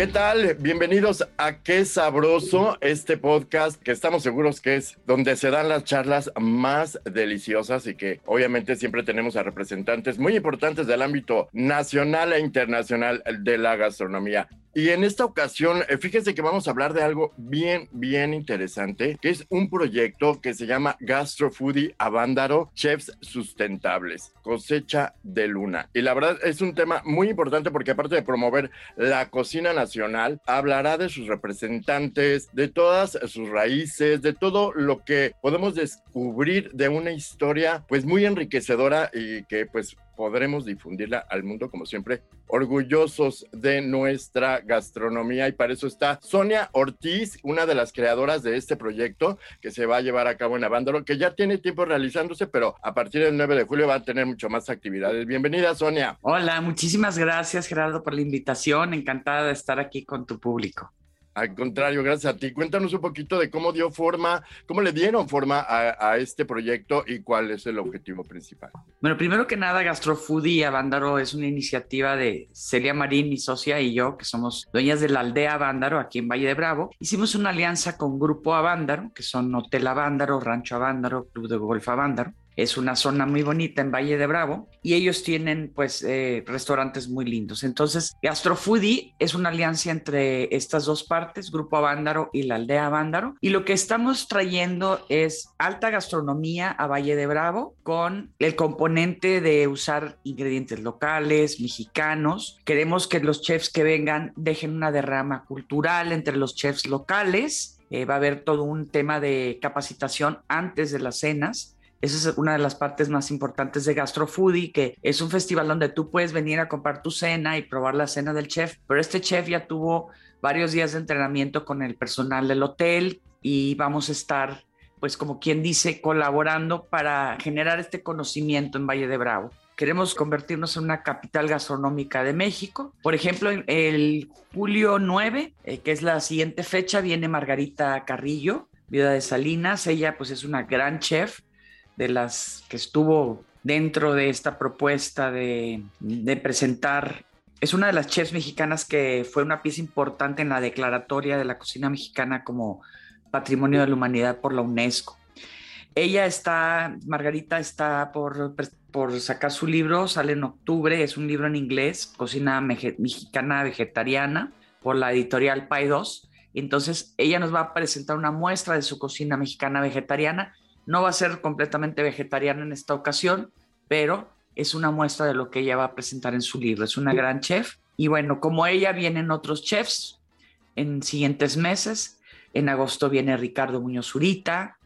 ¿Qué tal? Bienvenidos a Qué Sabroso, este podcast que estamos seguros que es donde se dan las charlas más deliciosas y que obviamente siempre tenemos a representantes muy importantes del ámbito nacional e internacional de la gastronomía. Y en esta ocasión, eh, fíjense que vamos a hablar de algo bien, bien interesante, que es un proyecto que se llama Gastro Foodie Avándaro Chefs Sustentables, cosecha de luna. Y la verdad es un tema muy importante porque aparte de promover la cocina nacional, hablará de sus representantes, de todas sus raíces, de todo lo que podemos descubrir de una historia pues muy enriquecedora y que pues podremos difundirla al mundo, como siempre, orgullosos de nuestra gastronomía. Y para eso está Sonia Ortiz, una de las creadoras de este proyecto que se va a llevar a cabo en Avándaro, que ya tiene tiempo realizándose, pero a partir del 9 de julio va a tener mucho más actividades. Bienvenida, Sonia. Hola, muchísimas gracias, Gerardo, por la invitación. Encantada de estar aquí con tu público. Al contrario, gracias a ti. Cuéntanos un poquito de cómo dio forma, cómo le dieron forma a, este proyecto y cuál es el objetivo principal. Bueno, primero que nada, Gastrofoodie Avándaro es una iniciativa de Celia Marín, mi socia, y yo, que somos dueñas de la aldea Avándaro, aquí en Valle de Bravo. Hicimos una alianza con Grupo Avándaro, que son Hotel Avándaro, Rancho Avándaro, Club de Golf Avándaro. Es una zona muy bonita en Valle de Bravo y ellos tienen pues eh, restaurantes muy lindos. Entonces, Gastrofoodie es una alianza entre estas dos partes, Grupo Avándaro y la aldea Avándaro. Y lo que estamos trayendo es alta gastronomía a Valle de Bravo con el componente de usar ingredientes locales, mexicanos. Queremos que los chefs que vengan dejen una derrama cultural entre los chefs locales. Eh, va a haber todo un tema de capacitación antes de las cenas esa es una de las partes más importantes de Gastrofoodie, que es un festival donde tú puedes venir a comprar tu cena y probar la cena del chef, pero este chef ya tuvo varios días de entrenamiento con el personal del hotel y vamos a estar, pues como quien dice, colaborando para generar este conocimiento en Valle de Bravo. Queremos convertirnos en una capital gastronómica de México. Por ejemplo, el julio 9, eh, que es la siguiente fecha, viene Margarita Carrillo, viuda de Salinas. Ella pues es una gran chef de las que estuvo dentro de esta propuesta de, presentar. Es una de las chefs mexicanas que fue una pieza importante en la declaratoria de la cocina mexicana como Patrimonio de la Humanidad por la UNESCO. Ella está, Margarita está por, por sacar su libro, sale en octubre, es un libro en inglés, Cocina Mexicana Vegetariana, por la editorial Pay 2. Entonces, ella nos va a presentar una muestra de su cocina mexicana vegetariana no va a ser completamente vegetariana en esta ocasión, pero es una muestra de lo que ella va a presentar en su libro. Es una gran chef. Y bueno, como ella vienen otros chefs en siguientes meses. En agosto viene Ricardo Muñoz Zurita,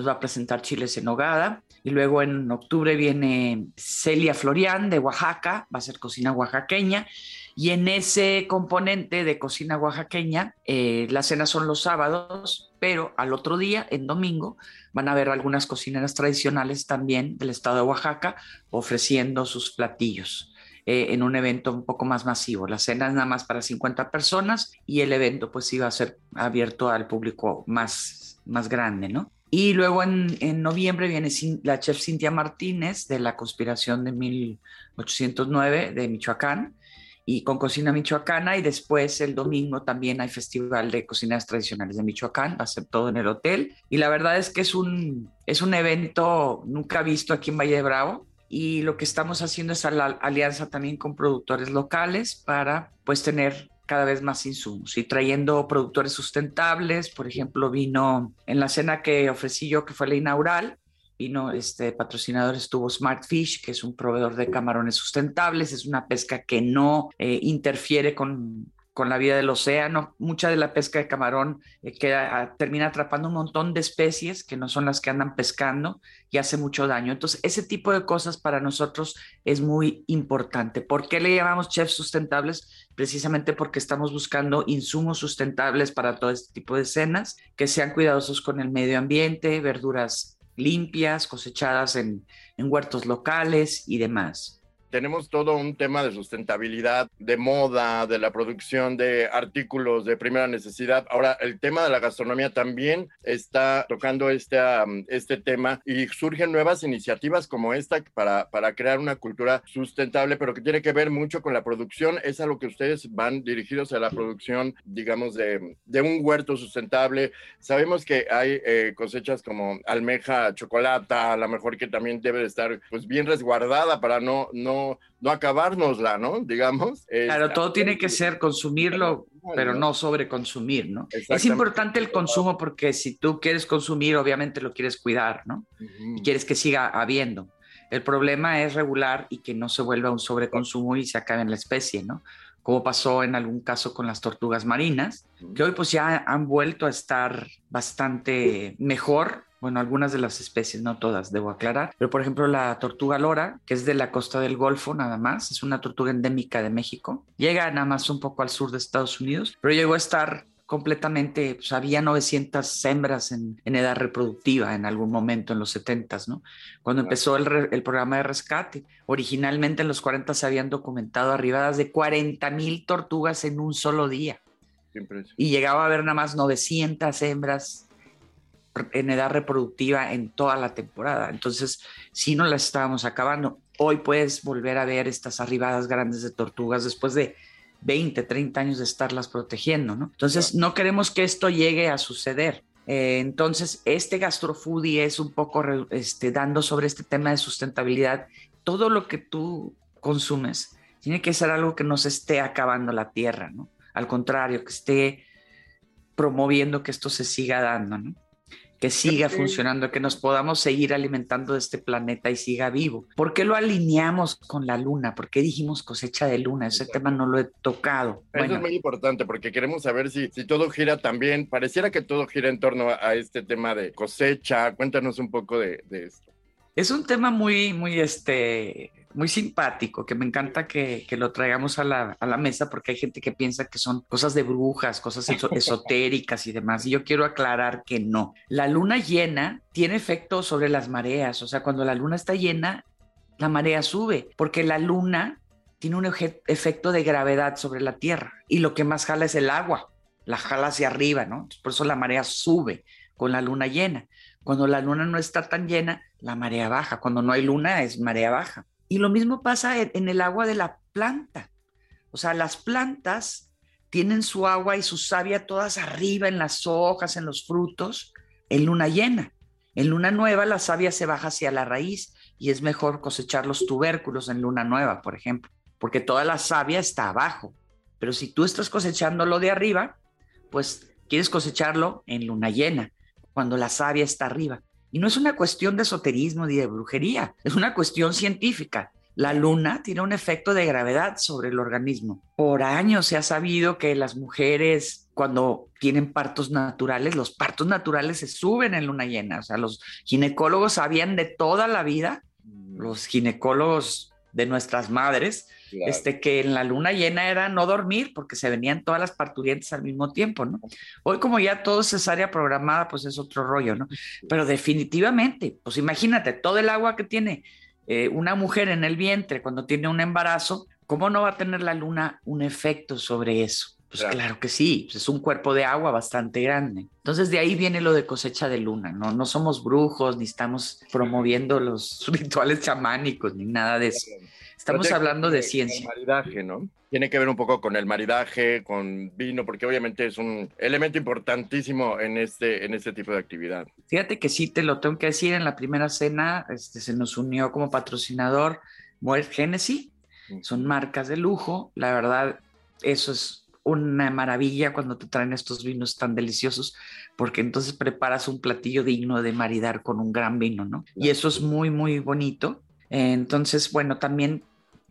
nos va a presentar chiles en nogada. Y luego en octubre viene Celia Florian de Oaxaca, va a ser cocina oaxaqueña. Y en ese componente de cocina oaxaqueña, eh, las cenas son los sábados, pero al otro día, en domingo, van a ver algunas cocineras tradicionales también del estado de Oaxaca ofreciendo sus platillos. Eh, en un evento un poco más masivo. La cena es nada más para 50 personas y el evento pues iba a ser abierto al público más, más grande, ¿no? Y luego en, en, noviembre viene la chef Cintia Martínez de la conspiración de 1809 de Michoacán y con cocina michoacana y después el domingo también hay festival de cocinas tradicionales de Michoacán, va a ser todo en el hotel. Y la verdad es que es un, es un evento nunca visto aquí en Valle de Bravo y lo que estamos haciendo es la alianza también con productores locales para pues tener cada vez más insumos y trayendo productores sustentables. Por ejemplo, vino en la cena que ofrecí yo, que fue la inaugural, vino este patrocinador estuvo Smart Fish, que es un proveedor de camarones sustentables, es una pesca que no eh, interfiere con, con la vida del océano. Mucha de la pesca de camarón eh, queda, ah, termina atrapando un montón de especies que no son las que andan pescando y hace mucho daño. Entonces, ese tipo de cosas para nosotros es muy importante. ¿Por qué le llamamos chefs sustentables? Precisamente porque estamos buscando insumos sustentables para todo este tipo de cenas, que sean cuidadosos con el medio ambiente, verduras limpias, cosechadas en huertos locales y demás tenemos todo un tema de sustentabilidad, de moda, de la producción de artículos de primera necesidad. Ahora, el tema de la gastronomía también está tocando este, este tema y surgen nuevas iniciativas como esta para, para crear una cultura sustentable, pero que tiene que ver mucho con la producción. Es a lo que ustedes van dirigidos a la producción, digamos, de, de un huerto sustentable. Sabemos que hay eh, cosechas como almeja, chocolata, a lo mejor que también debe de estar pues bien resguardada para no, no no, acabárnosla, ¿no? Digamos. Claro, todo tiene que ser consumirlo, pero no sobreconsumir, ¿no? Es importante el consumo porque si tú quieres consumir, obviamente lo quieres cuidar, ¿no? Y quieres que siga habiendo. El problema es regular y que no se vuelva un sobreconsumo y se acabe en la especie, ¿no? Como pasó en algún caso con las tortugas marinas, que hoy pues ya han vuelto a estar bastante mejor bueno, algunas de las especies, no todas, debo aclarar, pero por ejemplo la tortuga lora, que es de la costa del Golfo nada más, es una tortuga endémica de México, llega nada más un poco al sur de Estados Unidos, pero llegó a estar completamente, pues había 900 hembras en, edad reproductiva en algún momento en los 70, ¿no? Cuando empezó el, el, programa de rescate. Originalmente en los 40 se habían documentado arribadas de 40 mil tortugas en un solo día. Y llegaba a haber nada más 900 hembras en edad reproductiva en toda la temporada. Entonces, si no las estábamos acabando. Hoy puedes volver a ver estas arribadas grandes de tortugas después de 20, 30 años de estarlas protegiendo, ¿no? Entonces, no queremos que esto llegue a suceder. Eh, entonces, este gastrofoodie es un poco este, dando sobre este tema de sustentabilidad. Todo lo que tú consumes tiene que ser algo que no se esté acabando la tierra, ¿no? Al contrario, que esté promoviendo que esto se siga dando, ¿no? Que siga funcionando, que nos podamos seguir alimentando de este planeta y siga vivo. ¿Por qué lo alineamos con la luna? ¿Por qué dijimos cosecha de luna? Ese tema no lo he tocado. Eso es muy importante porque queremos saber si, si todo gira también, pareciera que todo gira en torno a, este tema de cosecha. Cuéntanos un poco de, de esto. Es un tema muy, muy, este, muy simpático, que me encanta que, lo traigamos a la, mesa porque hay gente que piensa que son cosas de brujas, cosas esotéricas y demás. Y yo quiero aclarar que no. La luna llena tiene efecto sobre las mareas, o sea, cuando la luna está llena, la marea sube, porque la luna tiene un efecto de gravedad sobre la Tierra y lo que más jala es el agua, la jala hacia arriba, ¿no? Por eso la marea sube con la luna llena. Cuando la luna no está tan llena, la marea baja. Cuando no hay luna, es marea baja. Y lo mismo pasa en el agua de la planta. O sea, las plantas tienen su agua y su savia todas arriba en las hojas, en los frutos, en luna llena. En luna nueva la savia se baja hacia la raíz y es mejor cosechar los tubérculos en luna nueva, por ejemplo, porque toda la savia está abajo. Pero si tú estás cosechando lo de arriba, pues quieres cosecharlo en luna llena, cuando la savia está arriba. Y no es una cuestión de esoterismo ni de brujería, es una cuestión científica. La luna tiene un efecto de gravedad sobre el organismo. Por años se ha sabido que las mujeres cuando tienen partos naturales, los partos naturales se suben en luna llena. O sea, los ginecólogos sabían de toda la vida, los ginecólogos de nuestras madres, este, que en la luna llena era no dormir porque se venían todas las parturientes al mismo tiempo, ¿no? Hoy como ya todo es cesárea programada, pues es otro rollo, ¿no? Pero definitivamente, pues imagínate, todo el agua que tiene eh, una mujer en el vientre cuando tiene un embarazo, ¿cómo no va a tener la luna un efecto sobre eso? Pues claro. que sí, pues es un cuerpo de agua bastante grande. Entonces de ahí viene lo de cosecha de luna, ¿no? No somos brujos, ni estamos promoviendo los rituales chamánicos, ni nada de eso. Estamos hablando de ciencia. maridaje, ¿no? Tiene que ver un poco con el maridaje, con vino, porque obviamente es un elemento importantísimo en este, en este tipo de actividad. Fíjate que sí, te lo tengo que decir, en la primera cena este, se nos unió como patrocinador Moet Genesis, son marcas de lujo, la verdad, eso es una maravilla cuando te traen estos vinos tan deliciosos, porque entonces preparas un platillo digno de maridar con un gran vino, ¿no? Y eso es muy, muy bonito. Entonces, bueno, también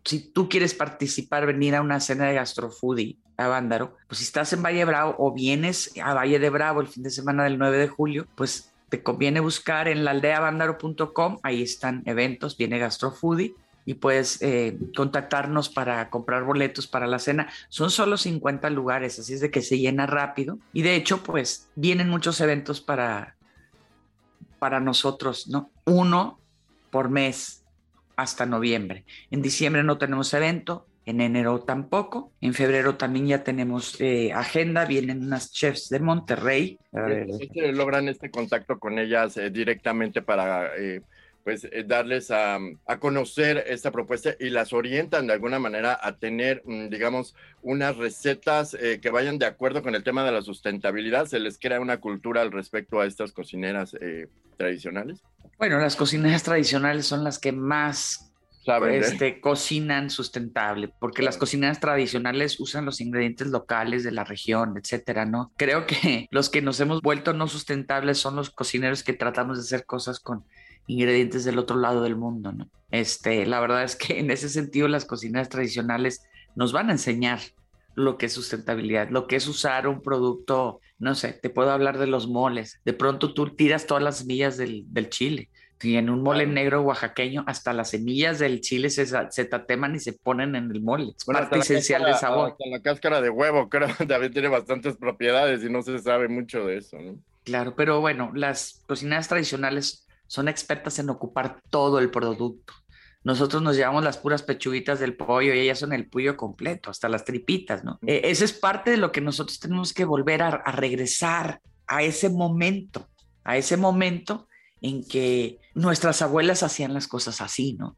si tú quieres participar, venir a una cena de gastrofoodie a Vándaro, pues si estás en Valle Bravo o vienes a Valle de Bravo el fin de semana del 9 de julio, pues te conviene buscar en la aldeavándaro.com, ahí están eventos, viene gastrofoodie y puedes eh, contactarnos para comprar boletos para la cena. Son solo 50 lugares, así es de que se llena rápido. Y de hecho, pues vienen muchos eventos para, para nosotros, ¿no? Uno por mes hasta noviembre. En diciembre no tenemos evento, en enero tampoco, en febrero también ya tenemos eh, agenda, vienen unas chefs de Monterrey. logran este contacto con ellas eh, directamente para pues eh, darles a, conocer esta propuesta y las orientan de alguna manera a tener, mm, digamos, unas recetas eh, que vayan de acuerdo con el tema de la sustentabilidad. ¿Se les crea una cultura al respecto a estas cocineras eh, tradicionales? Bueno, las cocineras tradicionales son las que más este, cocinan sustentable, porque las cocineras tradicionales usan los ingredientes locales de la región, etcétera, ¿no? Creo que los que nos hemos vuelto no sustentables son los cocineros que tratamos de hacer cosas con ingredientes del otro lado del mundo, ¿no? Este, la verdad es que en ese sentido las cocinas tradicionales nos van a enseñar lo que es sustentabilidad, lo que es usar un producto, no sé, te puedo hablar de los moles. De pronto tú tiras todas las semillas del, chile. Y en un mole negro oaxaqueño, hasta las semillas del chile se, se tateman y se ponen en el mole. Es parte esencial del sabor. La cáscara de huevo, creo, también tiene bastantes propiedades y no se sabe mucho de eso, ¿no? Claro, pero bueno, las cocinas tradicionales son expertas en ocupar todo el producto. Nosotros nos llevamos las puras pechuguitas del pollo y ellas son el pollo completo, hasta las tripitas, ¿no? E, ese es parte de lo que nosotros tenemos que volver a, a regresar a ese momento, a ese momento en que nuestras abuelas hacían las cosas así, ¿no?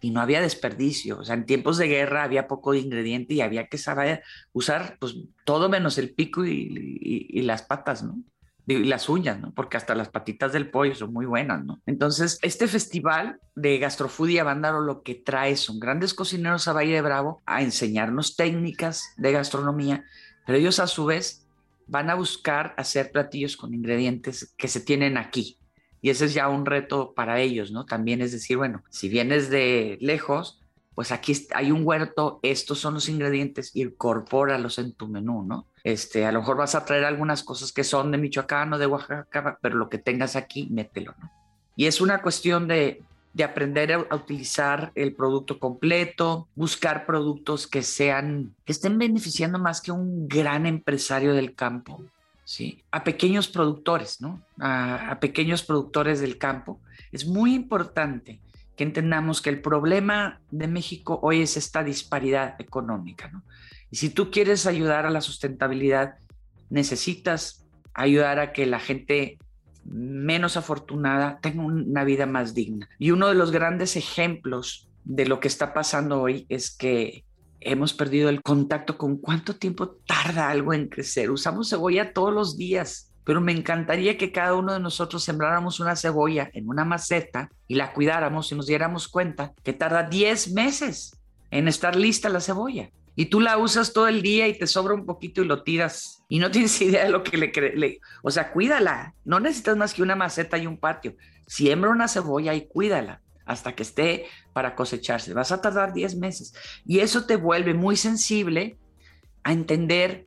y no había desperdicio. O sea, en tiempos de guerra había poco de ingrediente y había que saber usar pues todo menos el pico y, y las patas, ¿no? Y las uñas, ¿no? Porque hasta las patitas del pollo son muy buenas, ¿no? Entonces, este festival de Gastrofoodie Bándaro lo que trae son grandes cocineros a Valle de Bravo a enseñarnos técnicas de gastronomía, pero ellos a su vez van a buscar hacer platillos con ingredientes que se tienen aquí. Y ese es ya un reto para ellos, ¿no? También es decir, bueno, si vienes de lejos, pues aquí hay un huerto, estos son los ingredientes, incorpóralos en tu menú, ¿no? Este, a lo mejor vas a traer algunas cosas que son de Michoacán o de Oaxaca, pero lo que tengas aquí, mételo, ¿no? Y es una cuestión de, de aprender a, utilizar el producto completo, buscar productos que sean, estén beneficiando más que un gran empresario del campo, ¿sí? A pequeños productores, ¿no? A pequeños productores del campo. Es muy importante que entendamos que el problema de México hoy es esta disparidad económica. Y si tú quieres ayudar a la sustentabilidad, necesitas ayudar a que la gente menos afortunada tenga una vida más digna. Y uno de los grandes ejemplos de lo que está pasando hoy es que hemos perdido el contacto con cuánto tiempo tarda algo en crecer. Usamos cebolla todos los días pero me encantaría que cada uno de nosotros sembráramos una cebolla en una maceta y la cuidáramos y nos diéramos cuenta que tarda 10 meses en estar lista la cebolla. Y tú la usas todo el día y te sobra un poquito y lo tiras y no tienes idea de lo que le... le o sea, cuídala. No necesitas más que una maceta y un patio. Siembra una cebolla y cuídala hasta que esté para cosecharse. Vas a tardar 10 meses. Y eso te vuelve muy sensible a entender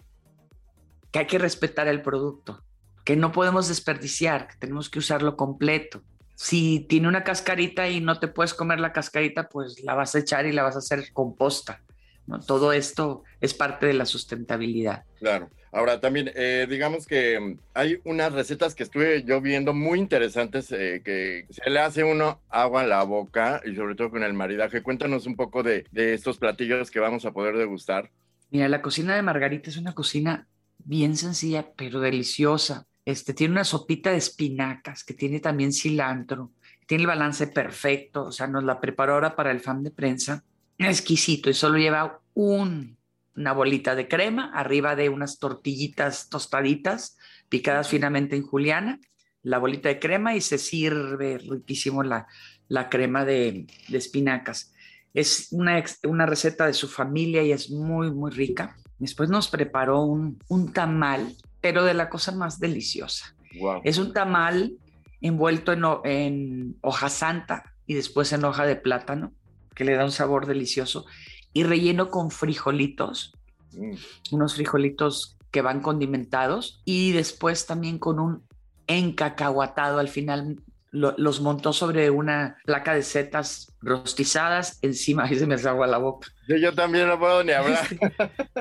que hay que respetar el producto que no podemos desperdiciar, que tenemos que usarlo completo. Si tiene una cascarita y no te puedes comer la cascarita, pues la vas a echar y la vas a hacer composta. ¿no? Todo esto es parte de la sustentabilidad. Claro. Ahora también, eh, digamos que mm, hay unas recetas que estuve yo viendo muy interesantes eh, que se le hace uno agua a la boca y sobre todo con el maridaje. Cuéntanos un poco de, de estos platillos que vamos a poder degustar. Mira, la cocina de Margarita es una cocina bien sencilla, pero deliciosa. Este, tiene una sopita de espinacas que tiene también cilantro, tiene el balance perfecto, o sea, nos la preparó ahora para el fan de prensa, exquisito y solo lleva una bolita de crema arriba de unas tortillitas tostaditas picadas finamente en juliana, la bolita de crema y se sirve riquísimo la, la crema de, de espinacas. Es una, una receta de su familia y es muy, muy rica. Después nos preparó un, un tamal, pero de la cosa más deliciosa. Wow. Es un tamal envuelto en, en, hoja santa y después en hoja de plátano, que le da un sabor delicioso, y relleno con frijolitos, mm. unos frijolitos que van condimentados, y después también con un encacahuatado al final los montó sobre una placa de setas rostizadas encima y se me agua la boca. Yo, también no puedo ni hablar.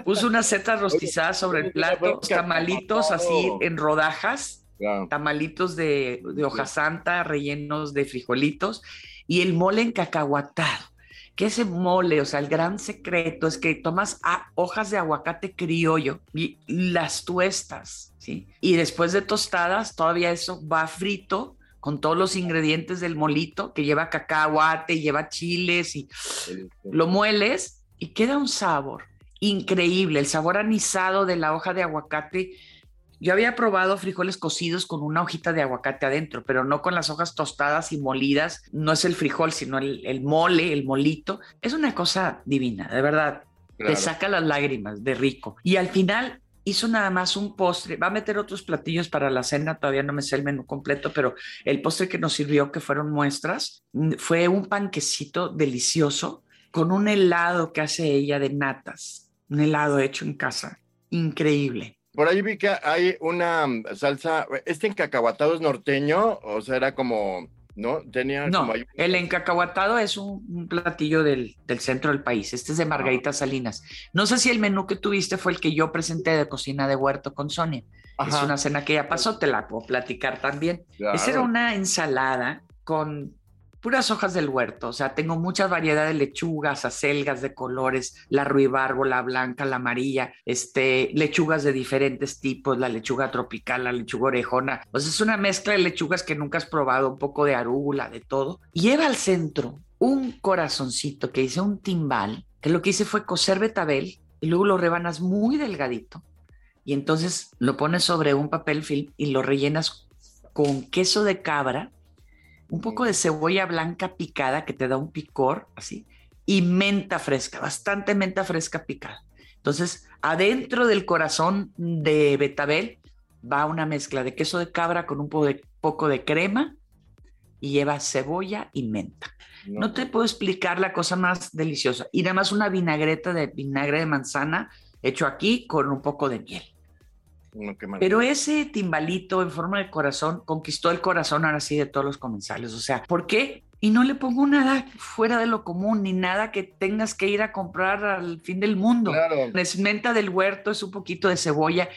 Puso unas setas rostizadas sobre el plato, tamalitos así en rodajas, tamalitos de, de, hoja santa rellenos de frijolitos y el mole en cacahuatado. Que ese mole, o sea, el gran secreto es que tomas hojas de aguacate criollo y las tuestas, ¿sí? Y después de tostadas, todavía eso va frito con todos los ingredientes del molito, que lleva cacahuate, lleva chiles y lo mueles y queda un sabor increíble, el sabor anisado de la hoja de aguacate. Yo había probado frijoles cocidos con una hojita de aguacate adentro, pero no con las hojas tostadas y molidas. No es el frijol, sino el, mole, el molito. Es una cosa divina, de verdad. Te saca las lágrimas de rico. Y al final hizo nada más un postre, va a meter otros platillos para la cena, todavía no me sé el menú completo, pero el postre que nos sirvió, que fueron muestras, mm, fue un panquecito delicioso con un helado que hace ella de natas, un helado hecho en casa, increíble. Por ahí vi que hay una salsa, este encacahuatado es norteño, o sea, era como ¿no? Tenía no, el encacahuatado es un, platillo del, centro del país. Este es de Margarita Salinas. No sé si el menú que tuviste fue el que yo presenté de cocina de huerto con Sonia. Es una cena que ya pasó, te la puedo platicar también. Esa era una ensalada con puras hojas del huerto, o sea, tengo muchas variedades de lechugas, acelgas de colores, la ruibarbo, la blanca, la amarilla, este, lechugas de diferentes tipos, la lechuga tropical, la lechuga orejona, o sea, es una mezcla de lechugas que nunca has probado, un poco de arúgula, de todo. Lleva al centro un corazoncito que hice un timbal, que lo que hice fue coser betabel y luego lo rebanas muy delgadito y entonces lo pones sobre un papel film y lo rellenas con queso de cabra un poco de cebolla blanca picada que te da un picor, así, y menta fresca, bastante menta fresca picada. Entonces, adentro del corazón de betabel va una mezcla de queso de cabra con un poco de, poco de crema y lleva cebolla y menta. No. te puedo explicar la cosa más deliciosa. Y además una vinagreta de vinagre de manzana hecho aquí con un poco de miel. Pero ese timbalito en forma de corazón conquistó el corazón ahora sí de todos los comensales. O sea, ¿por qué? Y no le pongo nada fuera de lo común, ni nada que tengas que ir a comprar al fin del mundo. Claro. Es menta del huerto, es un poquito de cebolla,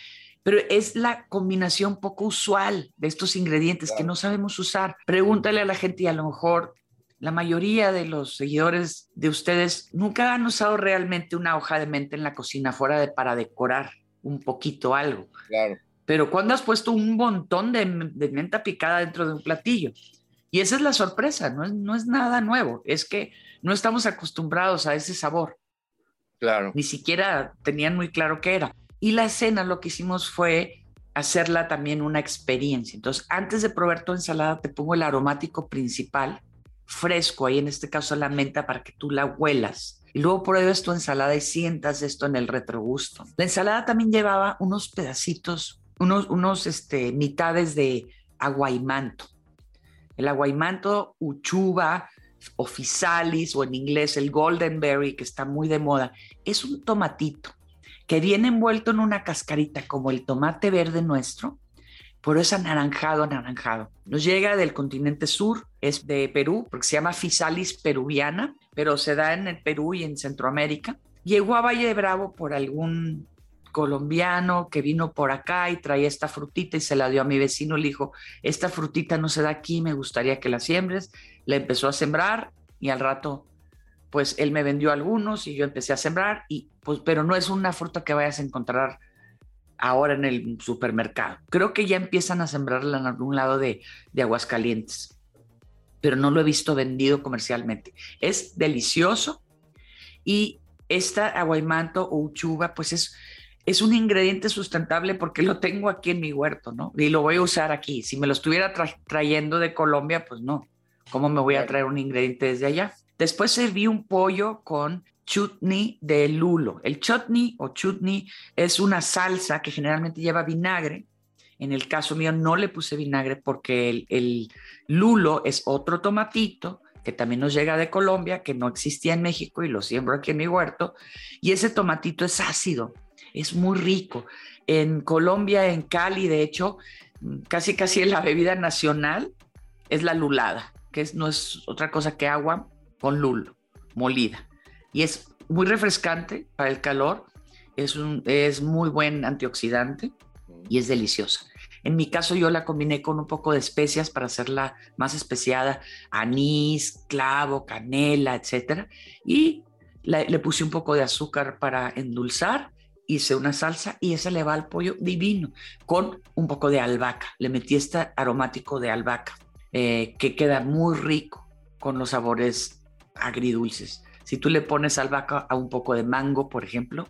pero es la combinación poco usual de estos ingredientes que no sabemos usar. Pregúntale a la gente y a lo mejor la mayoría de los seguidores de ustedes nunca han usado realmente una hoja de menta en la cocina fuera de para decorar un poquito algo. Claro. Pero cuando has puesto un montón de, menta picada dentro de un platillo. Y esa es la sorpresa, no es, no es nada nuevo, es que no estamos acostumbrados a ese sabor. Claro. Ni siquiera tenían muy claro qué era. Y la cena lo que hicimos fue hacerla también una experiencia. Entonces, antes de probar tu ensalada, te pongo el aromático principal, fresco, ahí en este caso la menta, para que tú la huelas y luego pruebas tu ensalada y sientas esto en el retrogusto. La ensalada también llevaba unos pedacitos, unos, unos este, mitades de aguaimanto. El aguaimanto, uchuva, ofisalis o en inglés el golden berry, que está muy de moda, es un tomatito que viene envuelto en una cascarita como el tomate verde nuestro, pero es anaranjado, anaranjado. Nos llega del continente sur, es de Perú, porque se llama Fisalis peruviana, pero se da en el Perú y en Centroamérica. Llegó a Valle Bravo por algún colombiano que vino por acá y traía esta frutita y se la dio a mi vecino. Le dijo, esta frutita no se da aquí, me gustaría que la siembres. La empezó a sembrar y al rato, pues él me vendió algunos y yo empecé a sembrar, y, pues, pero no es una fruta que vayas a encontrar ahora en el supermercado. Creo que ya empiezan a sembrarla en algún lado de, de Aguascalientes, pero no lo he visto vendido comercialmente. Es delicioso y esta aguaymanto o uchuva, pues es, es un ingrediente sustentable porque lo tengo aquí en mi huerto, ¿no? Y lo voy a usar aquí. Si me lo estuviera trayendo de Colombia, pues no. ¿Cómo me voy a traer un ingrediente desde allá? Después serví un pollo con chutney de lulo. El chutney o chutney es una salsa que generalmente lleva vinagre. En el caso mío no le puse vinagre porque el, el lulo es otro tomatito que también nos llega de Colombia, que no existía en México y lo siembro aquí en mi huerto. Y ese tomatito es ácido, es muy rico. En Colombia, en Cali, de hecho, casi casi la bebida nacional es la lulada, que es, no es otra cosa que agua con lulo, molida. Y es muy refrescante para el calor, es, un, es muy buen antioxidante y es deliciosa. En mi caso yo la combiné con un poco de especias para hacerla más especiada, anís, clavo, canela, etc. Y le puse un poco de azúcar para endulzar, hice una salsa y esa le va al pollo divino, con un poco de albahaca. Le metí este aromático de albahaca, eh, que queda muy rico con los sabores agridulces. Si tú le pones albahaca a un poco de mango, por ejemplo,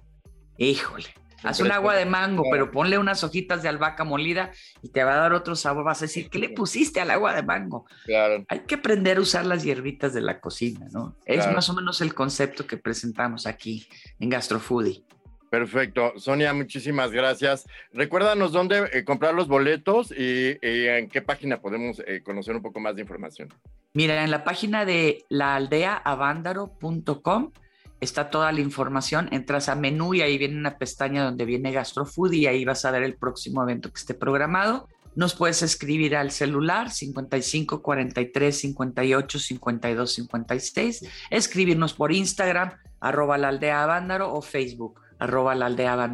híjole, Haz un agua de mango, pero ponle unas hojitas de albahaca molida y te va a dar otro sabor. Vas a decir, ¿qué le pusiste al agua de mango? Claro. Hay que aprender a usar las hierbitas de la cocina, ¿no? Es más o menos el concepto que presentamos aquí en Gastrofoodie. Perfecto. Sonia, muchísimas gracias. Recuérdanos dónde eh, comprar los boletos y, en qué página podemos eh, conocer un poco más de información. Mira, en la página de laaldeaavandaro.com está toda la información. Entras a menú y ahí viene una pestaña donde viene GastroFood y ahí vas a ver el próximo evento que esté programado. Nos puedes escribir al celular 55 43 58 52 56, escribirnos por Instagram, arroba la aldea o Facebook, arroba la aldea.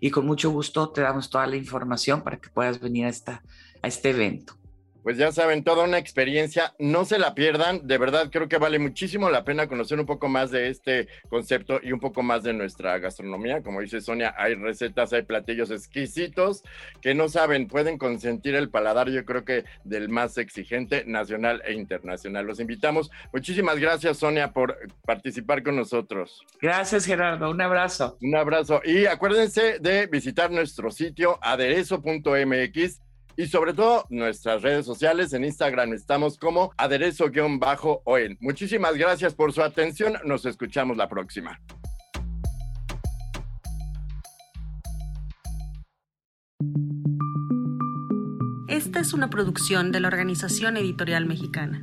Y con mucho gusto te damos toda la información para que puedas venir a, esta, a este evento pues ya saben, toda una experiencia, no se la pierdan, de verdad creo que vale muchísimo la pena conocer un poco más de este concepto y un poco más de nuestra gastronomía. Como dice Sonia, hay recetas, hay platillos exquisitos que no saben, pueden consentir el paladar, yo creo que del más exigente nacional e internacional. Los invitamos. Muchísimas gracias, Sonia, por participar con nosotros. Gracias, Gerardo. Un abrazo. Un abrazo. Y acuérdense de visitar nuestro sitio aderezo.mx y sobre todo nuestras redes sociales. En Instagram estamos como aderezo-oen. Muchísimas gracias por su atención. Nos escuchamos la próxima. Esta es una producción de la Organización Editorial Mexicana.